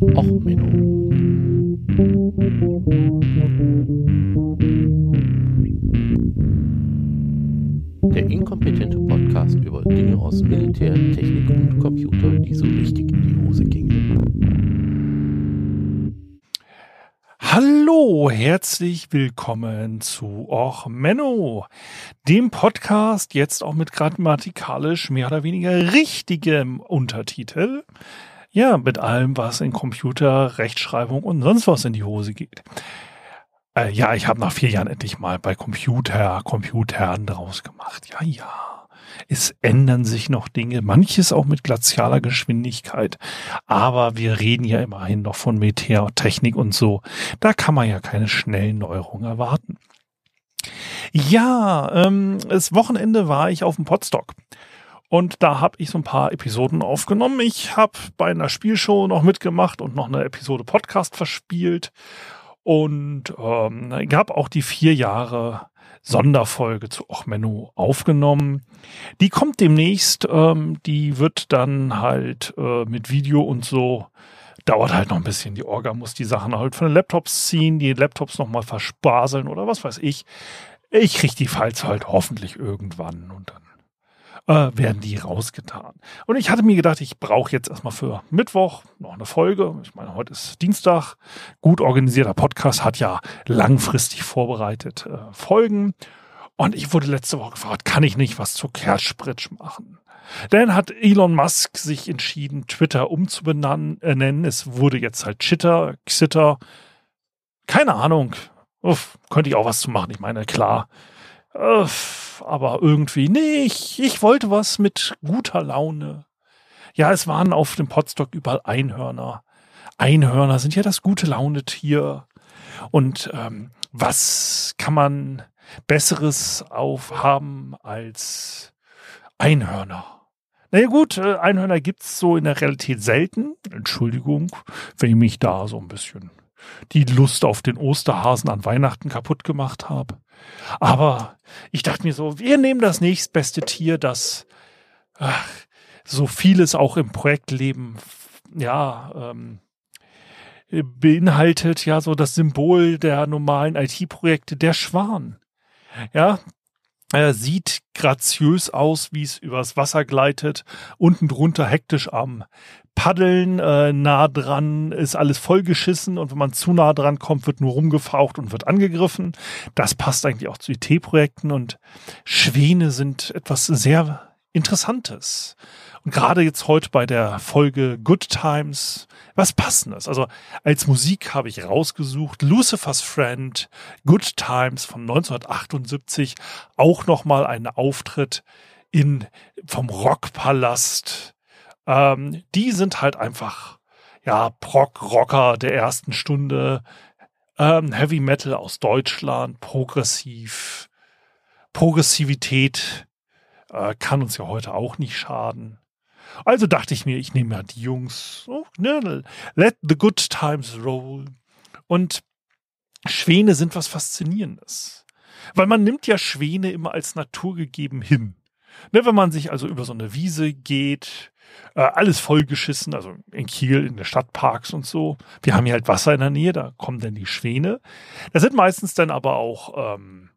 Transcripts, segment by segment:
Och, Menno. Der inkompetente Podcast über Dinge aus Militär, Technik und Computer, die so richtig in die Hose gingen. Hallo, herzlich willkommen zu Och Menno, dem Podcast jetzt auch mit grammatikalisch mehr oder weniger richtigem Untertitel. Ja, mit allem, was in Computer, Rechtschreibung und sonst was in die Hose geht. Äh, ja, ich habe nach vier Jahren endlich mal bei Computer, Computern draus gemacht. Ja, ja. Es ändern sich noch Dinge, manches auch mit glazialer Geschwindigkeit. Aber wir reden ja immerhin noch von Meteortechnik und so. Da kann man ja keine schnellen Neuerungen erwarten. Ja, ähm, das Wochenende war ich auf dem Podstock. Und da habe ich so ein paar Episoden aufgenommen. Ich habe bei einer Spielshow noch mitgemacht und noch eine Episode Podcast verspielt. Und ähm, gab auch die vier Jahre Sonderfolge zu Ochmenno aufgenommen. Die kommt demnächst, ähm, die wird dann halt äh, mit Video und so, dauert halt noch ein bisschen. Die Orga muss die Sachen halt von den Laptops ziehen, die Laptops nochmal verspaseln oder was weiß ich. Ich krieg die Files halt hoffentlich irgendwann und dann äh, werden die rausgetan. Und ich hatte mir gedacht, ich brauche jetzt erstmal für Mittwoch noch eine Folge. Ich meine, heute ist Dienstag. Gut organisierter Podcast hat ja langfristig vorbereitet äh, Folgen. Und ich wurde letzte Woche gefragt, kann ich nicht was zu Kerspritsch machen? Dann hat Elon Musk sich entschieden, Twitter umzubenennen. Äh, es wurde jetzt halt Chitter, Xitter. Keine Ahnung. Uff, könnte ich auch was zu machen. Ich meine, klar. Uff aber irgendwie, nee, ich, wollte was mit guter Laune. Ja, es waren auf dem Potstock überall Einhörner. Einhörner sind ja das gute Launetier. Und ähm, was kann man Besseres aufhaben als Einhörner? Naja gut, äh, Einhörner gibt's so in der Realität selten. Entschuldigung, wenn ich mich da so ein bisschen die Lust auf den Osterhasen an Weihnachten kaputt gemacht habe. Aber ich dachte mir so, wir nehmen das nächstbeste Tier, das ach, so vieles auch im Projektleben, ja, ähm, beinhaltet, ja, so das Symbol der normalen IT-Projekte, der Schwan. Ja, er sieht graziös aus, wie es übers Wasser gleitet, unten drunter hektisch am Paddeln, äh, nah dran ist alles vollgeschissen und wenn man zu nah dran kommt, wird nur rumgefaucht und wird angegriffen. Das passt eigentlich auch zu IT-Projekten und Schwäne sind etwas sehr Interessantes. Und gerade jetzt heute bei der Folge Good Times, was passendes. Also als Musik habe ich rausgesucht Lucifer's Friend, Good Times von 1978, auch nochmal ein Auftritt in vom Rockpalast ähm, die sind halt einfach, ja, Prog-Rocker der ersten Stunde, ähm, Heavy Metal aus Deutschland, progressiv, Progressivität äh, kann uns ja heute auch nicht schaden. Also dachte ich mir, ich nehme ja die Jungs, oh, ne, let the good times roll. Und Schwäne sind was Faszinierendes. Weil man nimmt ja Schwäne immer als naturgegeben hin. Ne, wenn man sich also über so eine Wiese geht, äh, alles vollgeschissen, also in Kiel, in den Stadtparks und so. Wir haben hier halt Wasser in der Nähe, da kommen dann die Schwäne. Das sind meistens dann aber auch ähm,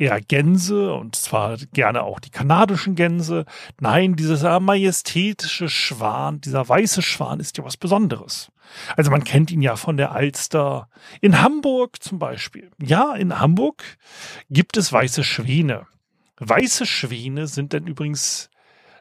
eher Gänse und zwar gerne auch die kanadischen Gänse. Nein, dieser majestätische Schwan, dieser weiße Schwan ist ja was Besonderes. Also man kennt ihn ja von der Alster. In Hamburg zum Beispiel. Ja, in Hamburg gibt es weiße Schwäne. Weiße Schwäne sind dann übrigens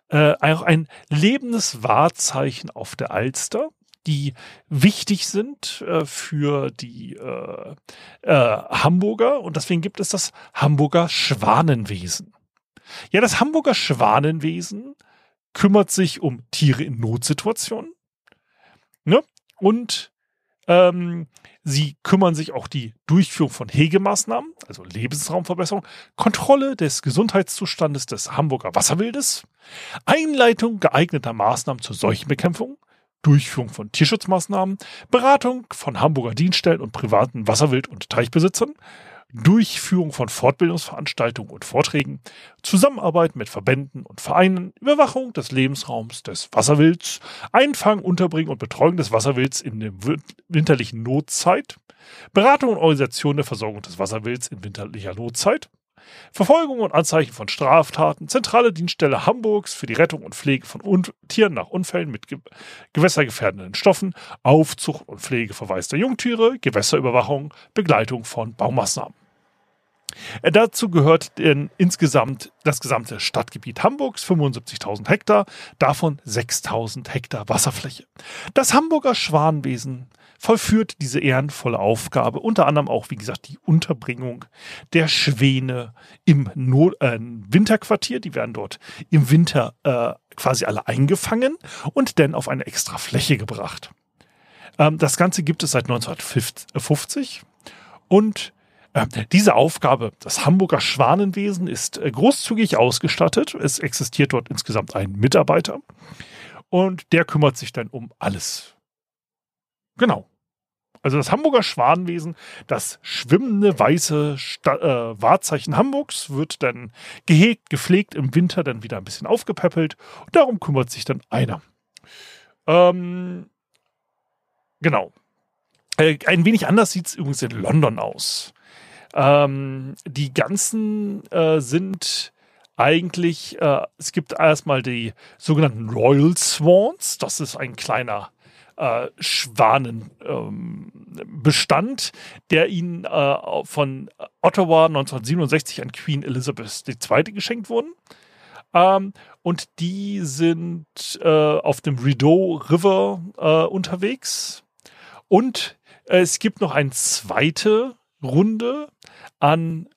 äh, auch ein lebendes Wahrzeichen auf der Alster, die wichtig sind äh, für die äh, äh, Hamburger und deswegen gibt es das Hamburger Schwanenwesen. Ja, das Hamburger Schwanenwesen kümmert sich um Tiere in Notsituationen ne? und ähm, sie kümmern sich auch die Durchführung von Hegemaßnahmen, also Lebensraumverbesserung, Kontrolle des Gesundheitszustandes des Hamburger Wasserwildes, Einleitung geeigneter Maßnahmen zur Seuchenbekämpfung, Durchführung von Tierschutzmaßnahmen, Beratung von Hamburger Dienststellen und privaten Wasserwild- und Teichbesitzern, Durchführung von Fortbildungsveranstaltungen und Vorträgen, Zusammenarbeit mit Verbänden und Vereinen, Überwachung des Lebensraums des Wasserwilds, Einfang, Unterbringen und Betreuung des Wasserwilds in der winterlichen Notzeit, Beratung und Organisation der Versorgung des Wasserwilds in winterlicher Notzeit, Verfolgung und Anzeichen von Straftaten, zentrale Dienststelle Hamburgs für die Rettung und Pflege von Un Tieren nach Unfällen mit ge gewässergefährdenden Stoffen, Aufzucht und Pflege verwaister Jungtiere, Gewässerüberwachung, Begleitung von Baumaßnahmen. Äh, dazu gehört insgesamt das gesamte Stadtgebiet Hamburgs, 75.000 Hektar, davon 6.000 Hektar Wasserfläche. Das Hamburger Schwanwesen vollführt diese ehrenvolle Aufgabe, unter anderem auch, wie gesagt, die Unterbringung der Schwäne im Not äh, Winterquartier. Die werden dort im Winter äh, quasi alle eingefangen und dann auf eine extra Fläche gebracht. Ähm, das Ganze gibt es seit 1950 und äh, diese Aufgabe, das Hamburger Schwanenwesen, ist äh, großzügig ausgestattet. Es existiert dort insgesamt ein Mitarbeiter und der kümmert sich dann um alles. Genau. Also das Hamburger Schwanenwesen, das schwimmende weiße Sta äh, Wahrzeichen Hamburgs, wird dann gehegt, gepflegt, im Winter dann wieder ein bisschen aufgepäppelt darum kümmert sich dann einer. Ähm, genau. Äh, ein wenig anders sieht es übrigens in London aus. Ähm, die ganzen äh, sind eigentlich, äh, es gibt erstmal die sogenannten Royal Swans, das ist ein kleiner äh, Schwanenbestand, ähm, der ihnen äh, von Ottawa 1967 an Queen Elizabeth II. geschenkt wurden. Ähm, und die sind äh, auf dem Rideau River äh, unterwegs. Und äh, es gibt noch eine zweite Runde an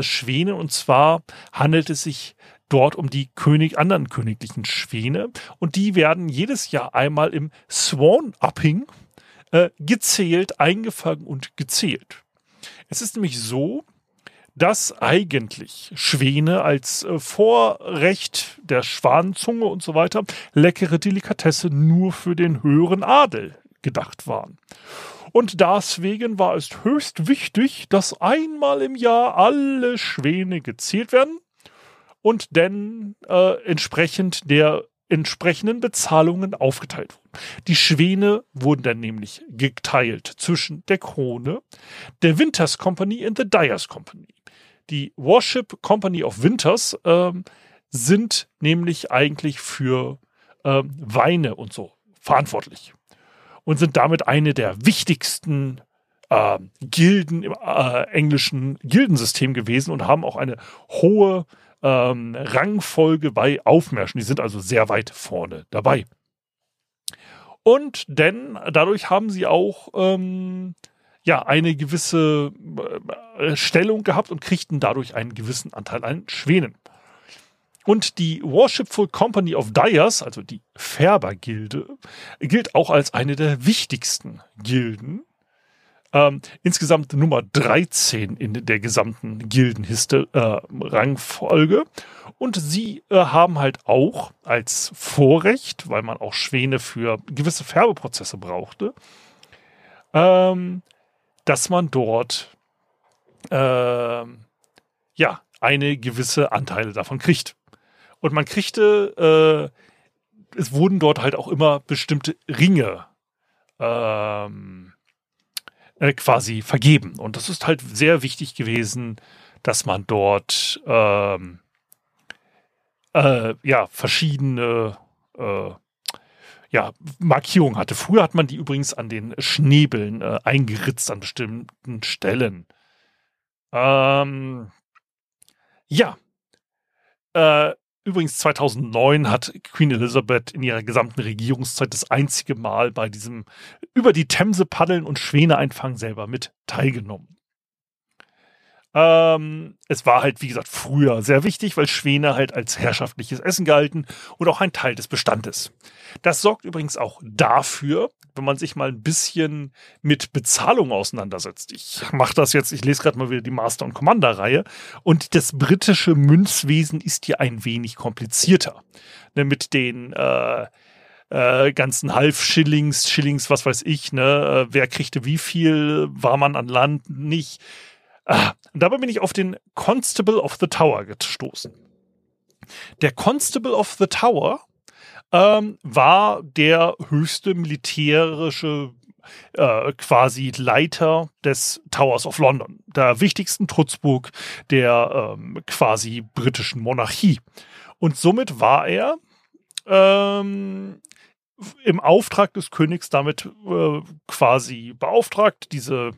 Schwänen. Und zwar handelt es sich dort um die König, anderen königlichen Schwäne. Und die werden jedes Jahr einmal im Swan-Upping äh, gezählt, eingefangen und gezählt. Es ist nämlich so, dass eigentlich Schwäne als äh, Vorrecht der Schwanenzunge und so weiter leckere Delikatesse nur für den höheren Adel gedacht waren. Und deswegen war es höchst wichtig, dass einmal im Jahr alle Schwäne gezählt werden und dann äh, entsprechend der entsprechenden Bezahlungen aufgeteilt wurden. Die Schwäne wurden dann nämlich geteilt zwischen der Krone, der Winters Company und der Dyers Company. Die Warship Company of Winters ähm, sind nämlich eigentlich für ähm, Weine und so verantwortlich und sind damit eine der wichtigsten äh, Gilden im äh, englischen Gildensystem gewesen und haben auch eine hohe ähm, Rangfolge bei Aufmärschen. Die sind also sehr weit vorne dabei. Und denn dadurch haben sie auch ähm, ja eine gewisse äh, Stellung gehabt und kriegten dadurch einen gewissen Anteil an Schwänen. Und die Worshipful Company of Dyers, also die Färbergilde, gilt auch als eine der wichtigsten Gilden ähm, insgesamt Nummer 13 in der gesamten Gildenrangfolge. Äh, und sie äh, haben halt auch als Vorrecht, weil man auch Schwäne für gewisse Färbeprozesse brauchte, ähm, dass man dort äh, ja eine gewisse Anteile davon kriegt. Und man kriegte, äh, es wurden dort halt auch immer bestimmte Ringe ähm, äh, quasi vergeben. Und das ist halt sehr wichtig gewesen, dass man dort ähm, äh, ja verschiedene äh, ja, Markierungen hatte. Früher hat man die übrigens an den Schnäbeln äh, eingeritzt an bestimmten Stellen. Ähm, ja. Äh, Übrigens 2009 hat Queen Elizabeth in ihrer gesamten Regierungszeit das einzige Mal bei diesem über die Themse paddeln und Schwäne einfangen selber mit teilgenommen. Ähm, es war halt, wie gesagt, früher sehr wichtig, weil Schwäne halt als herrschaftliches Essen galten und auch ein Teil des Bestandes. Das sorgt übrigens auch dafür, wenn man sich mal ein bisschen mit Bezahlung auseinandersetzt. Ich mache das jetzt, ich lese gerade mal wieder die Master- und Commander-Reihe und das britische Münzwesen ist hier ein wenig komplizierter. Ne, mit den äh, äh, ganzen Half-Schillings, Schillings, was weiß ich, ne, äh, wer kriegte wie viel, war man an Land nicht Ah, dabei bin ich auf den Constable of the Tower gestoßen. Der Constable of the Tower ähm, war der höchste militärische äh, quasi Leiter des Towers of London, der wichtigsten Trutzburg der ähm, quasi britischen Monarchie. Und somit war er ähm, im Auftrag des Königs damit äh, quasi beauftragt, diese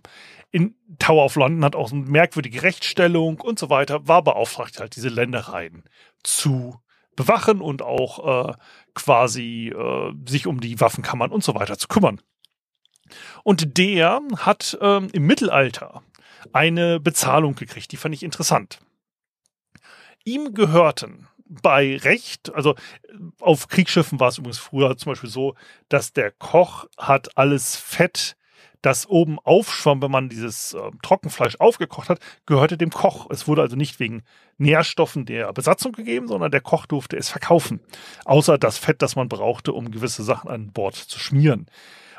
in Tower of London hat auch eine merkwürdige Rechtsstellung und so weiter, war beauftragt, halt diese Ländereien zu bewachen und auch äh, quasi äh, sich um die Waffenkammern und so weiter zu kümmern. Und der hat ähm, im Mittelalter eine Bezahlung gekriegt, die fand ich interessant. Ihm gehörten bei Recht, also auf Kriegsschiffen war es übrigens früher zum Beispiel so, dass der Koch hat alles Fett das oben aufschwamm, wenn man dieses äh, Trockenfleisch aufgekocht hat, gehörte dem Koch. Es wurde also nicht wegen Nährstoffen der Besatzung gegeben, sondern der Koch durfte es verkaufen. Außer das Fett, das man brauchte, um gewisse Sachen an Bord zu schmieren.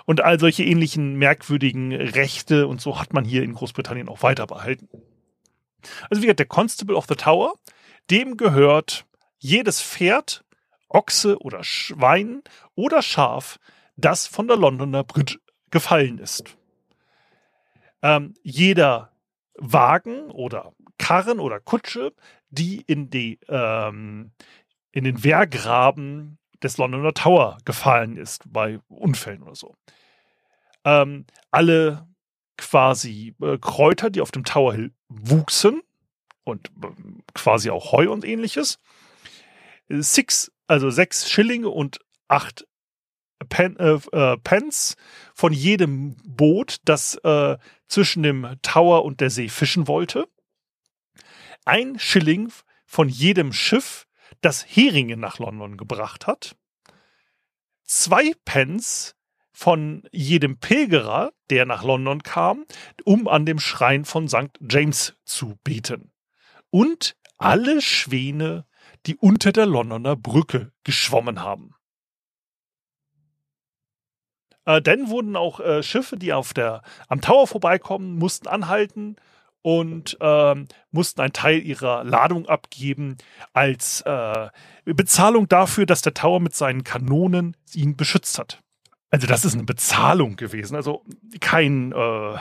Und all solche ähnlichen merkwürdigen Rechte und so hat man hier in Großbritannien auch weiter behalten. Also wie gesagt, der Constable of the Tower, dem gehört jedes Pferd, Ochse oder Schwein oder Schaf, das von der Londoner Bridge gefallen ist. Ähm, jeder Wagen oder Karren oder Kutsche, die in, die, ähm, in den Wehrgraben des Londoner Tower gefallen ist bei Unfällen oder so. Ähm, alle quasi äh, Kräuter, die auf dem Tower Hill wuchsen und äh, quasi auch Heu und ähnliches. Six, also sechs Schillinge und acht Pen, äh, äh, Pence von jedem Boot, das äh, zwischen dem Tower und der See fischen wollte. Ein Schilling von jedem Schiff, das Heringe nach London gebracht hat. Zwei Pence von jedem Pilgerer, der nach London kam, um an dem Schrein von St. James zu beten. Und alle Schwäne, die unter der Londoner Brücke geschwommen haben. Äh, dann wurden auch äh, Schiffe, die auf der, am Tower vorbeikommen, mussten anhalten und ähm, mussten einen Teil ihrer Ladung abgeben als äh, Bezahlung dafür, dass der Tower mit seinen Kanonen ihn beschützt hat. Also das ist eine Bezahlung gewesen, also kein äh,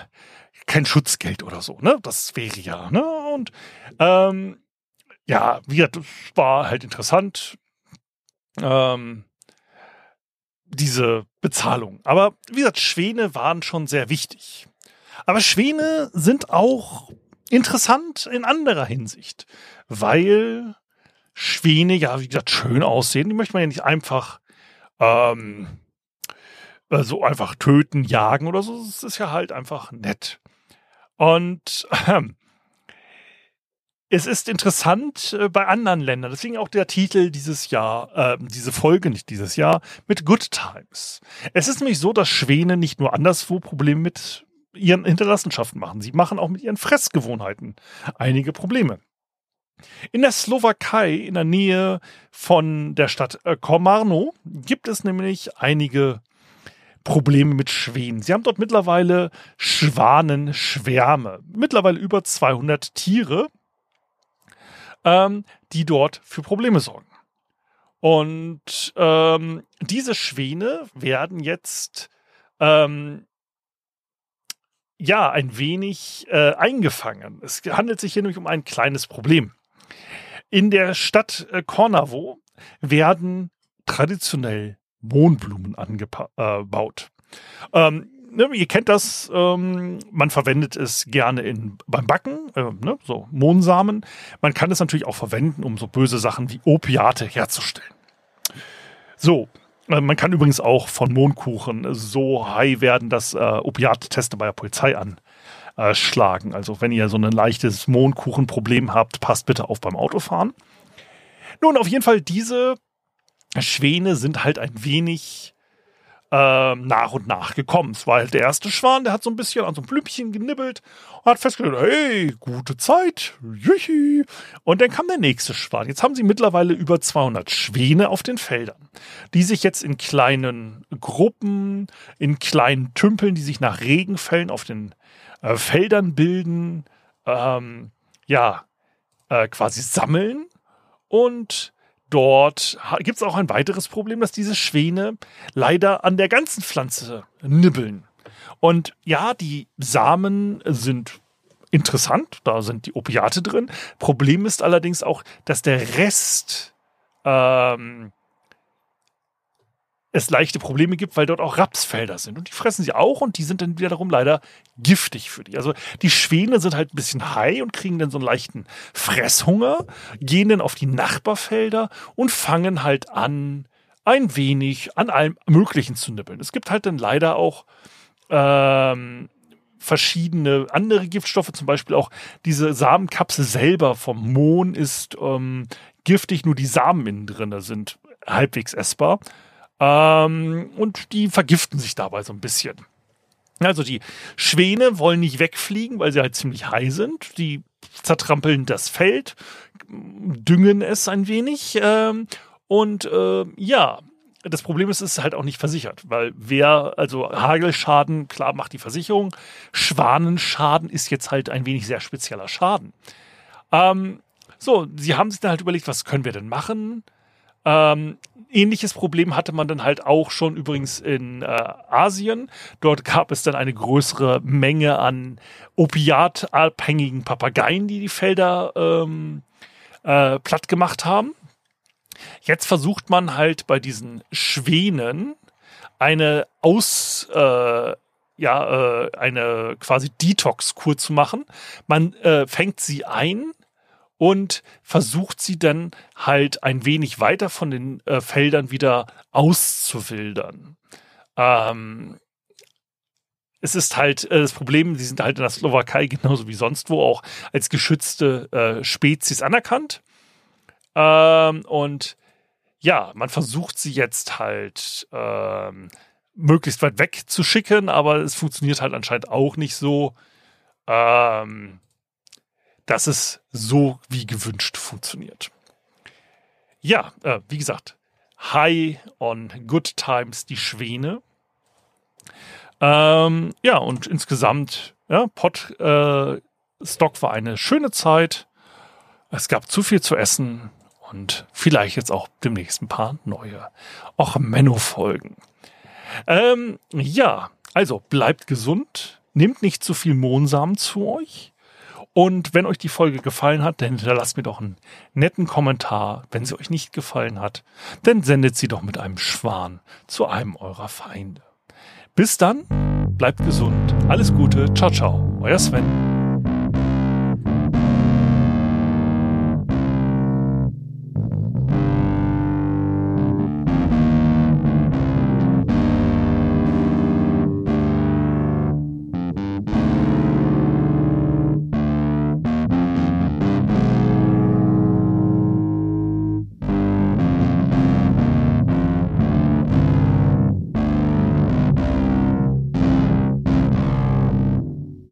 kein Schutzgeld oder so, ne? Das wäre ja, ne? Und ähm, ja, wie das war halt interessant. Ähm, diese Bezahlung. Aber wie gesagt, Schwäne waren schon sehr wichtig. Aber Schwäne sind auch interessant in anderer Hinsicht, weil Schwäne ja, wie gesagt, schön aussehen. Die möchte man ja nicht einfach ähm, so einfach töten, jagen oder so. Es ist ja halt einfach nett. Und ähm, es ist interessant äh, bei anderen Ländern, deswegen auch der Titel dieses Jahr, äh, diese Folge nicht dieses Jahr, mit Good Times. Es ist nämlich so, dass Schwäne nicht nur anderswo Probleme mit ihren Hinterlassenschaften machen, sie machen auch mit ihren Fressgewohnheiten einige Probleme. In der Slowakei, in der Nähe von der Stadt äh, Komarno, gibt es nämlich einige Probleme mit Schwänen. Sie haben dort mittlerweile Schwanenschwärme, mittlerweile über 200 Tiere ähm, die dort für Probleme sorgen. Und ähm, diese Schwäne werden jetzt ähm, ja ein wenig äh, eingefangen. Es handelt sich hier nämlich um ein kleines Problem. In der Stadt äh, Kornavo werden traditionell Mohnblumen angebaut. Äh, ähm, ne, ihr kennt das, ähm, man verwendet es gerne in, beim Backen, äh, ne, so Mohnsamen. Man kann es natürlich auch verwenden, um so böse Sachen wie Opiate herzustellen. So, äh, man kann übrigens auch von Mohnkuchen so high werden, dass äh, Opiatteste bei der Polizei anschlagen. Also wenn ihr so ein leichtes Mohnkuchenproblem habt, passt bitte auf beim Autofahren. Nun, auf jeden Fall, diese Schwäne sind halt ein wenig äh, nach und nach gekommen. Es war halt der erste Schwan, der hat so ein bisschen an so einem Blümchen genibbelt und hat festgestellt, hey, gute Zeit, juchi. Und dann kam der nächste Schwan. Jetzt haben sie mittlerweile über 200 Schwäne auf den Feldern, die sich jetzt in kleinen Gruppen, in kleinen Tümpeln, die sich nach Regenfällen auf den äh, Feldern bilden, ähm, ja, äh, quasi sammeln. Und dort gibt es auch ein weiteres Problem, dass diese Schwäne leider an der ganzen Pflanze nibbeln. Und ja, die Samen sind interessant, da sind die Opiate drin. Problem ist allerdings auch, dass der Rest ähm, es leichte Probleme gibt, weil dort auch Rapsfelder sind. Und die fressen sie auch und die sind dann wiederum leider giftig für die. Also die Schwäne sind halt ein bisschen high und kriegen dann so einen leichten Fresshunger, gehen dann auf die Nachbarfelder und fangen halt an, ein wenig an allem Möglichen zu nippeln. Es gibt halt dann leider auch ähm, verschiedene andere Giftstoffe, zum Beispiel auch diese Samenkapsel selber vom Mohn ist ähm, giftig, nur die Samen innen drin sind halbwegs essbar. Ähm, und die vergiften sich dabei so ein bisschen. Also die Schwäne wollen nicht wegfliegen, weil sie halt ziemlich high sind. Die zertrampeln das Feld, düngen es ein wenig. Ähm, und äh, ja, das Problem ist, es ist halt auch nicht versichert, weil wer, also Hagelschaden, klar macht die Versicherung. Schwanenschaden ist jetzt halt ein wenig sehr spezieller Schaden. Ähm, so, sie haben sich dann halt überlegt, was können wir denn machen? Ähm, ähnliches Problem hatte man dann halt auch schon übrigens in äh, Asien. Dort gab es dann eine größere Menge an opiatabhängigen Papageien, die die Felder ähm, äh, platt gemacht haben. Jetzt versucht man halt bei diesen Schwänen eine Aus, äh, ja, äh, eine quasi Detox-Kur zu machen. Man äh, fängt sie ein und versucht sie dann halt ein wenig weiter von den äh, Feldern wieder auszuwildern. Ähm, es ist halt äh, das Problem, sie sind halt in der Slowakei genauso wie sonst wo auch als geschützte äh, Spezies anerkannt. Ähm, und ja, man versucht sie jetzt halt ähm, möglichst weit weg zu schicken, aber es funktioniert halt anscheinend auch nicht so. Ähm, dass es so wie gewünscht funktioniert. Ja, äh, wie gesagt, High on Good Times, die Schwäne. Ähm, ja, und insgesamt, ja, Pot äh, Stock war eine schöne Zeit. Es gab zu viel zu essen und vielleicht jetzt auch demnächst ein paar neue auch Menno-Folgen. Ähm, ja, also bleibt gesund, nehmt nicht zu viel Mohnsamen zu euch. Und wenn euch die Folge gefallen hat, dann hinterlasst mir doch einen netten Kommentar. Wenn sie euch nicht gefallen hat, dann sendet sie doch mit einem Schwan zu einem eurer Feinde. Bis dann, bleibt gesund, alles Gute, ciao, ciao, euer Sven.